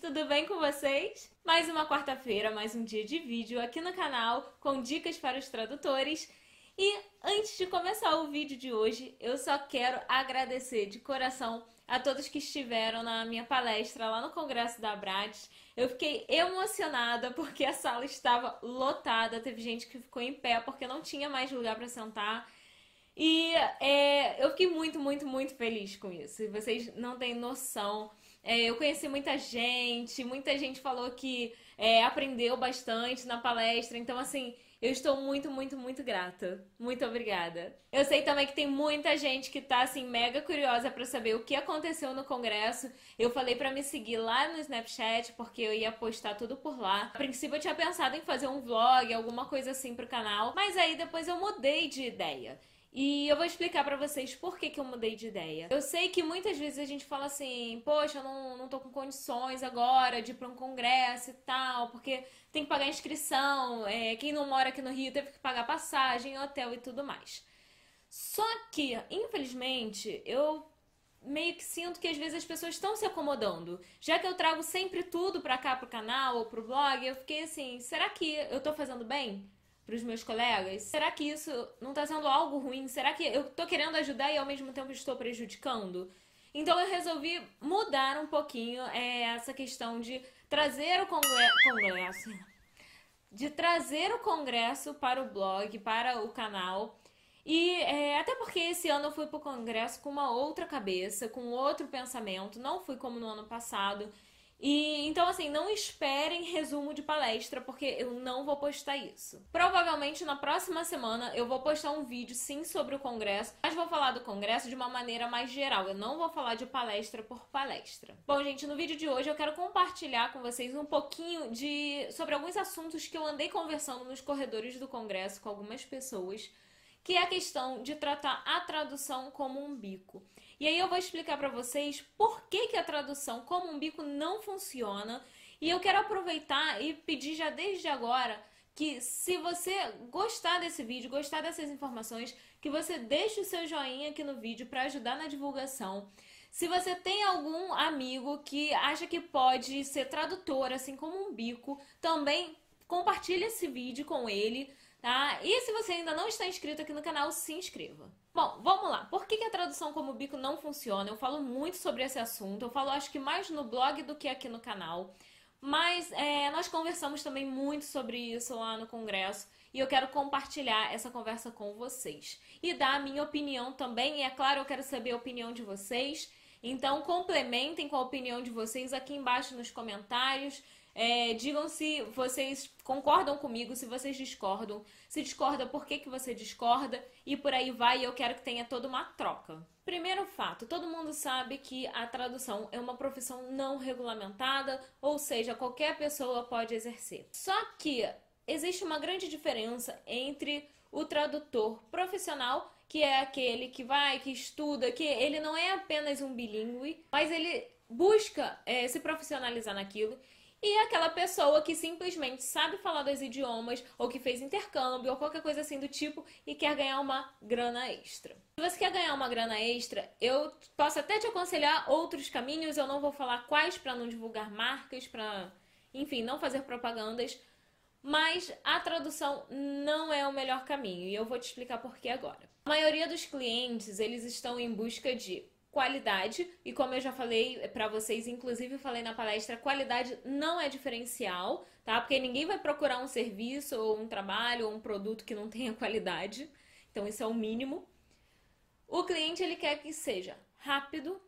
tudo bem com vocês? Mais uma quarta-feira, mais um dia de vídeo aqui no canal com dicas para os tradutores. E antes de começar o vídeo de hoje, eu só quero agradecer de coração a todos que estiveram na minha palestra lá no Congresso da Abrades. Eu fiquei emocionada porque a sala estava lotada, teve gente que ficou em pé porque não tinha mais lugar para sentar. E é, eu fiquei muito, muito, muito feliz com isso. Vocês não têm noção. É, eu conheci muita gente, muita gente falou que é, aprendeu bastante na palestra. Então, assim, eu estou muito, muito, muito grata. Muito obrigada. Eu sei também que tem muita gente que tá assim mega curiosa para saber o que aconteceu no congresso. Eu falei para me seguir lá no Snapchat porque eu ia postar tudo por lá. A princípio eu tinha pensado em fazer um vlog, alguma coisa assim pro canal, mas aí depois eu mudei de ideia. E eu vou explicar para vocês por que, que eu mudei de ideia. Eu sei que muitas vezes a gente fala assim, poxa, eu não, não tô com condições agora de ir pra um congresso e tal, porque tem que pagar inscrição, é, quem não mora aqui no Rio teve que pagar passagem, hotel e tudo mais. Só que, infelizmente, eu meio que sinto que às vezes as pessoas estão se acomodando. Já que eu trago sempre tudo pra cá pro canal ou pro blog, eu fiquei assim, será que eu tô fazendo bem? Para os meus colegas? Será que isso não está sendo algo ruim? Será que eu estou querendo ajudar e ao mesmo tempo estou prejudicando? Então eu resolvi mudar um pouquinho é, essa questão de trazer o congresso, de trazer o congresso para o blog, para o canal. E é, até porque esse ano eu fui para o congresso com uma outra cabeça, com outro pensamento, não fui como no ano passado. E então, assim, não esperem resumo de palestra, porque eu não vou postar isso. Provavelmente na próxima semana eu vou postar um vídeo sim sobre o congresso, mas vou falar do congresso de uma maneira mais geral. Eu não vou falar de palestra por palestra. Bom, gente, no vídeo de hoje eu quero compartilhar com vocês um pouquinho de sobre alguns assuntos que eu andei conversando nos corredores do congresso com algumas pessoas que é a questão de tratar a tradução como um bico. E aí eu vou explicar para vocês por que, que a tradução como um bico não funciona. E eu quero aproveitar e pedir já desde agora que se você gostar desse vídeo, gostar dessas informações, que você deixe o seu joinha aqui no vídeo para ajudar na divulgação. Se você tem algum amigo que acha que pode ser tradutor, assim como um bico, também compartilhe esse vídeo com ele tá? E se você ainda não está inscrito aqui no canal, se inscreva. Bom, vamos lá. Por que, a tradução como bico não funciona? Eu falo muito sobre esse assunto. Eu falo, acho que mais no blog do que aqui no canal. Mas é, nós conversamos também muito sobre isso lá no congresso e eu quero compartilhar essa conversa com vocês e dar a minha opinião também. E é claro, eu quero saber a opinião de vocês. Então, complementem com a opinião de vocês aqui embaixo nos comentários. É, digam se vocês concordam comigo, se vocês discordam. Se discorda, por que, que você discorda? E por aí vai, eu quero que tenha toda uma troca. Primeiro fato, todo mundo sabe que a tradução é uma profissão não regulamentada, ou seja, qualquer pessoa pode exercer. Só que existe uma grande diferença entre o tradutor profissional, que é aquele que vai, que estuda, que ele não é apenas um bilíngue, mas ele busca é, se profissionalizar naquilo e aquela pessoa que simplesmente sabe falar dois idiomas ou que fez intercâmbio ou qualquer coisa assim do tipo e quer ganhar uma grana extra. Se você quer ganhar uma grana extra, eu posso até te aconselhar outros caminhos, eu não vou falar quais para não divulgar marcas, para, enfim, não fazer propagandas, mas a tradução não é o melhor caminho e eu vou te explicar por que agora. A maioria dos clientes, eles estão em busca de qualidade e como eu já falei para vocês, inclusive falei na palestra, qualidade não é diferencial, tá? Porque ninguém vai procurar um serviço ou um trabalho ou um produto que não tenha qualidade. Então isso é o mínimo. O cliente ele quer que seja rápido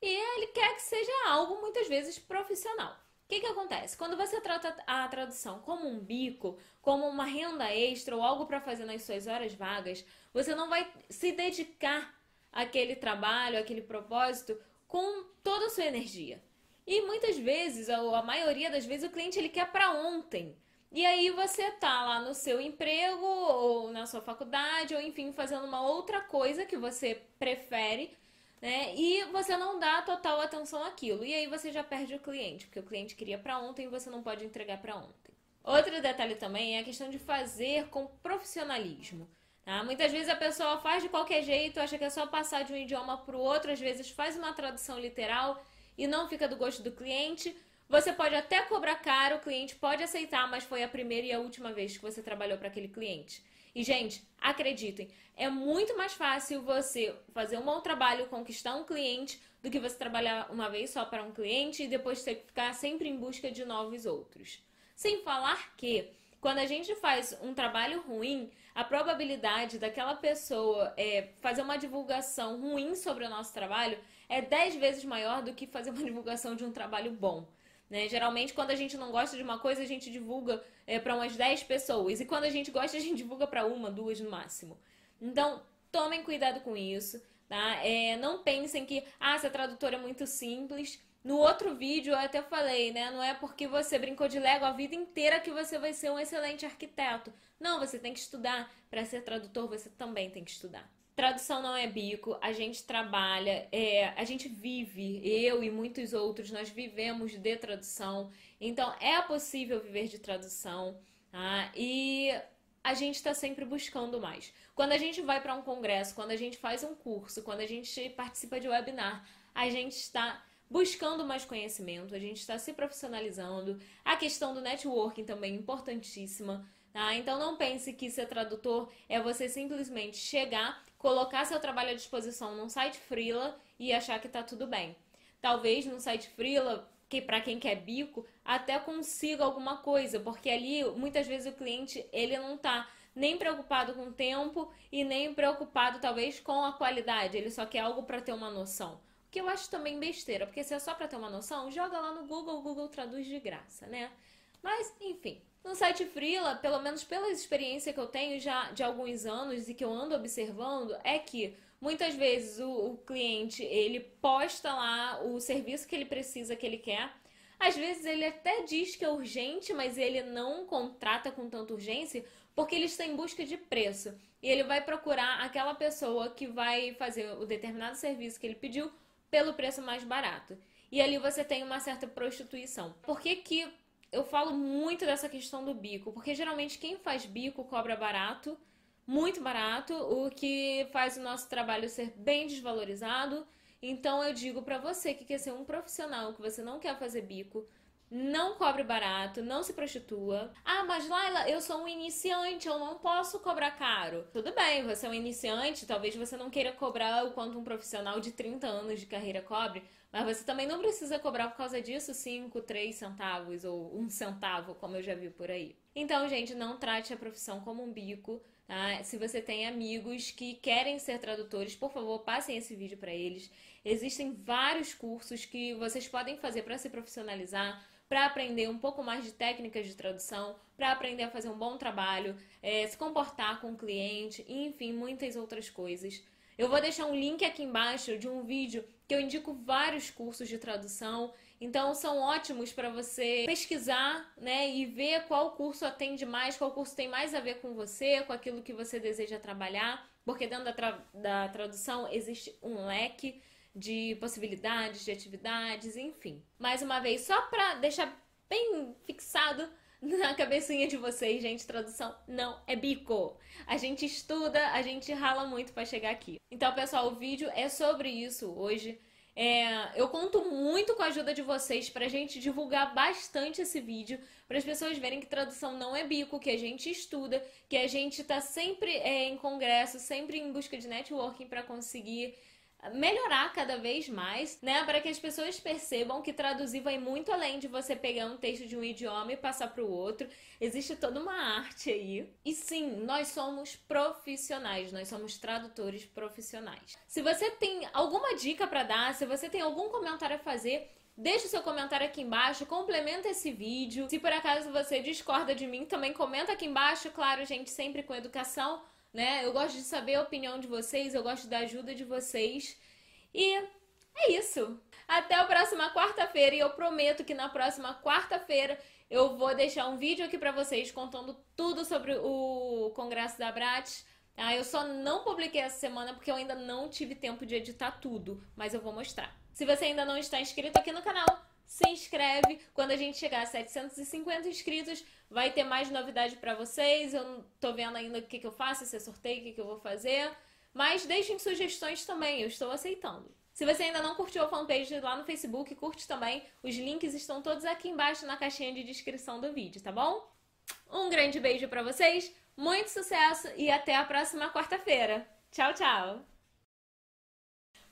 e ele quer que seja algo muitas vezes profissional. O que, que acontece? Quando você trata a tradução como um bico, como uma renda extra ou algo para fazer nas suas horas vagas, você não vai se dedicar aquele trabalho, aquele propósito com toda a sua energia. E muitas vezes, ou a maioria das vezes, o cliente ele quer para ontem. E aí você tá lá no seu emprego ou na sua faculdade ou enfim fazendo uma outra coisa que você prefere, né? E você não dá total atenção àquilo. E aí você já perde o cliente, porque o cliente queria para ontem e você não pode entregar para ontem. Outro detalhe também é a questão de fazer com profissionalismo. Tá? Muitas vezes a pessoa faz de qualquer jeito, acha que é só passar de um idioma para o outro, às vezes faz uma tradução literal e não fica do gosto do cliente, Você pode até cobrar caro, o cliente pode aceitar, mas foi a primeira e a última vez que você trabalhou para aquele cliente. E, gente, acreditem, é muito mais fácil você fazer um bom trabalho, conquistar um cliente, do que você trabalhar uma vez só para um cliente e depois ter que ficar sempre em busca de novos outros. Sem falar que, quando a gente faz um trabalho ruim, a probabilidade daquela pessoa é, fazer uma divulgação ruim sobre o nosso trabalho é 10 vezes maior do que fazer uma divulgação de um trabalho bom. Né? Geralmente, quando a gente não gosta de uma coisa, a gente divulga é, para umas 10 pessoas. E quando a gente gosta, a gente divulga para uma, duas no máximo. Então, tomem cuidado com isso. Tá? É, não pensem que, ah, essa tradutora é muito simples. No outro vídeo eu até falei, né? Não é porque você brincou de Lego a vida inteira que você vai ser um excelente arquiteto. Não, você tem que estudar. Para ser tradutor, você também tem que estudar. Tradução não é bico, a gente trabalha, é, a gente vive, eu e muitos outros, nós vivemos de tradução. Então é possível viver de tradução. Tá? E a gente está sempre buscando mais. Quando a gente vai para um congresso, quando a gente faz um curso, quando a gente participa de webinar, a gente está buscando mais conhecimento, a gente está se profissionalizando. A questão do networking também é importantíssima. Tá? Então não pense que ser tradutor é você simplesmente chegar, colocar seu trabalho à disposição num site freela e achar que está tudo bem. Talvez no site freela que para quem quer bico, até consiga alguma coisa, porque ali muitas vezes o cliente ele não está nem preocupado com o tempo e nem preocupado talvez com a qualidade, ele só quer algo para ter uma noção. Que eu acho também besteira, porque se é só para ter uma noção, joga lá no Google, o Google traduz de graça, né? Mas, enfim, no site Freela, pelo menos pela experiência que eu tenho já de alguns anos e que eu ando observando, é que Muitas vezes o, o cliente ele posta lá o serviço que ele precisa, que ele quer. Às vezes ele até diz que é urgente, mas ele não contrata com tanta urgência porque ele está em busca de preço. E ele vai procurar aquela pessoa que vai fazer o determinado serviço que ele pediu pelo preço mais barato. E ali você tem uma certa prostituição. Por que, que eu falo muito dessa questão do bico? Porque geralmente quem faz bico cobra barato muito barato, o que faz o nosso trabalho ser bem desvalorizado. Então eu digo para você que quer ser um profissional, que você não quer fazer bico, não cobre barato, não se prostitua. Ah, mas Laila, eu sou um iniciante, eu não posso cobrar caro. Tudo bem, você é um iniciante, talvez você não queira cobrar o quanto um profissional de 30 anos de carreira cobre, mas você também não precisa cobrar por causa disso 5, 3 centavos ou um centavo, como eu já vi por aí. Então, gente, não trate a profissão como um bico. Tá? Se você tem amigos que querem ser tradutores, por favor, passem esse vídeo para eles. Existem vários cursos que vocês podem fazer para se profissionalizar, para aprender um pouco mais de técnicas de tradução, para aprender a fazer um bom trabalho, é, se comportar com o cliente, enfim, muitas outras coisas. Eu vou deixar um link aqui embaixo de um vídeo que eu indico vários cursos de tradução então são ótimos para você pesquisar, né, e ver qual curso atende mais, qual curso tem mais a ver com você, com aquilo que você deseja trabalhar, porque dentro da, tra da tradução existe um leque de possibilidades, de atividades, enfim. Mais uma vez, só para deixar bem fixado na cabecinha de vocês, gente, tradução não é bico. A gente estuda, a gente rala muito para chegar aqui. Então, pessoal, o vídeo é sobre isso hoje. É, eu conto muito com a ajuda de vocês para a gente divulgar bastante esse vídeo, para as pessoas verem que tradução não é bico, que a gente estuda, que a gente está sempre é, em congresso, sempre em busca de networking para conseguir melhorar cada vez mais, né, para que as pessoas percebam que traduzir vai muito além de você pegar um texto de um idioma e passar para o outro. Existe toda uma arte aí. E sim, nós somos profissionais, nós somos tradutores profissionais. Se você tem alguma dica para dar, se você tem algum comentário a fazer, Deixe o seu comentário aqui embaixo, complementa esse vídeo. Se por acaso você discorda de mim, também comenta aqui embaixo. Claro, gente, sempre com educação né? Eu gosto de saber a opinião de vocês, eu gosto da ajuda de vocês. E é isso. Até a próxima quarta-feira e eu prometo que na próxima quarta-feira eu vou deixar um vídeo aqui para vocês contando tudo sobre o Congresso da Bratis. Ah, eu só não publiquei essa semana porque eu ainda não tive tempo de editar tudo, mas eu vou mostrar. Se você ainda não está inscrito aqui no canal, se inscreve. Quando a gente chegar a 750 inscritos, vai ter mais novidade para vocês. Eu não tô vendo ainda o que, que eu faço, se é sorteio, o que, que eu vou fazer. Mas deixem sugestões também, eu estou aceitando. Se você ainda não curtiu a fanpage lá no Facebook, curte também. Os links estão todos aqui embaixo na caixinha de descrição do vídeo, tá bom? Um grande beijo para vocês, muito sucesso e até a próxima quarta-feira. Tchau, tchau!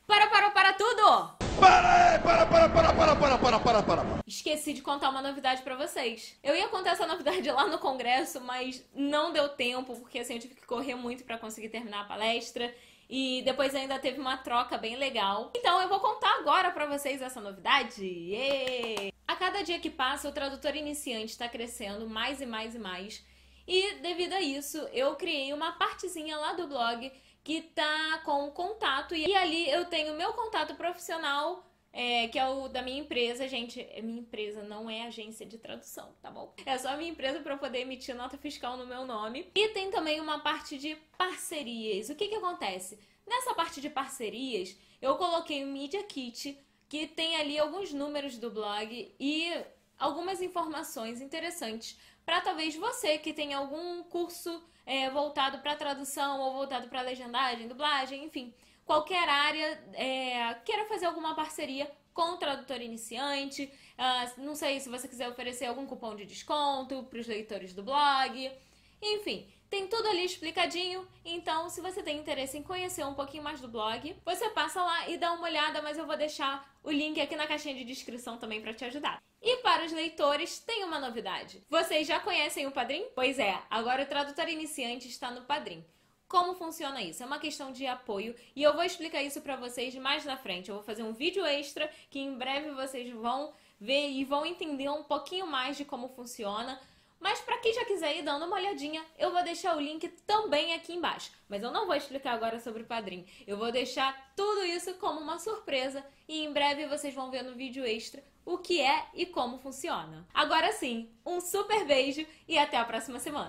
Para, para, para tudo! Para, para, para, para, para, para, para, para, para. Esqueci de contar uma novidade para vocês. Eu ia contar essa novidade lá no congresso, mas não deu tempo, porque assim eu tive que correr muito para conseguir terminar a palestra. E depois ainda teve uma troca bem legal. Então eu vou contar agora para vocês essa novidade. Yeah! A cada dia que passa, o tradutor iniciante está crescendo mais e mais e mais. E devido a isso, eu criei uma partezinha lá do blog que tá com contato e ali eu tenho meu contato profissional é, que é o da minha empresa, gente. É minha empresa não é agência de tradução, tá bom? É só a minha empresa para poder emitir nota fiscal no meu nome. E tem também uma parte de parcerias. O que que acontece? Nessa parte de parcerias, eu coloquei o Media Kit, que tem ali alguns números do blog e algumas informações interessantes para talvez você que tem algum curso é, voltado para tradução ou voltado para legendagem, dublagem, enfim, qualquer área é, queira fazer alguma parceria com o tradutor iniciante. Uh, não sei se você quiser oferecer algum cupom de desconto para os leitores do blog. Enfim, tem tudo ali explicadinho. Então, se você tem interesse em conhecer um pouquinho mais do blog, você passa lá e dá uma olhada, mas eu vou deixar o link aqui na caixinha de descrição também para te ajudar. E para os leitores, tem uma novidade. Vocês já conhecem o Padrim? Pois é, agora o tradutor iniciante está no Padrim. Como funciona isso? É uma questão de apoio e eu vou explicar isso para vocês mais na frente. Eu vou fazer um vídeo extra que em breve vocês vão ver e vão entender um pouquinho mais de como funciona. Mas para quem já quiser ir dando uma olhadinha, eu vou deixar o link também aqui embaixo. Mas eu não vou explicar agora sobre o Padrim. Eu vou deixar tudo isso como uma surpresa e em breve vocês vão ver no vídeo extra o que é e como funciona. Agora sim, um super beijo e até a próxima semana.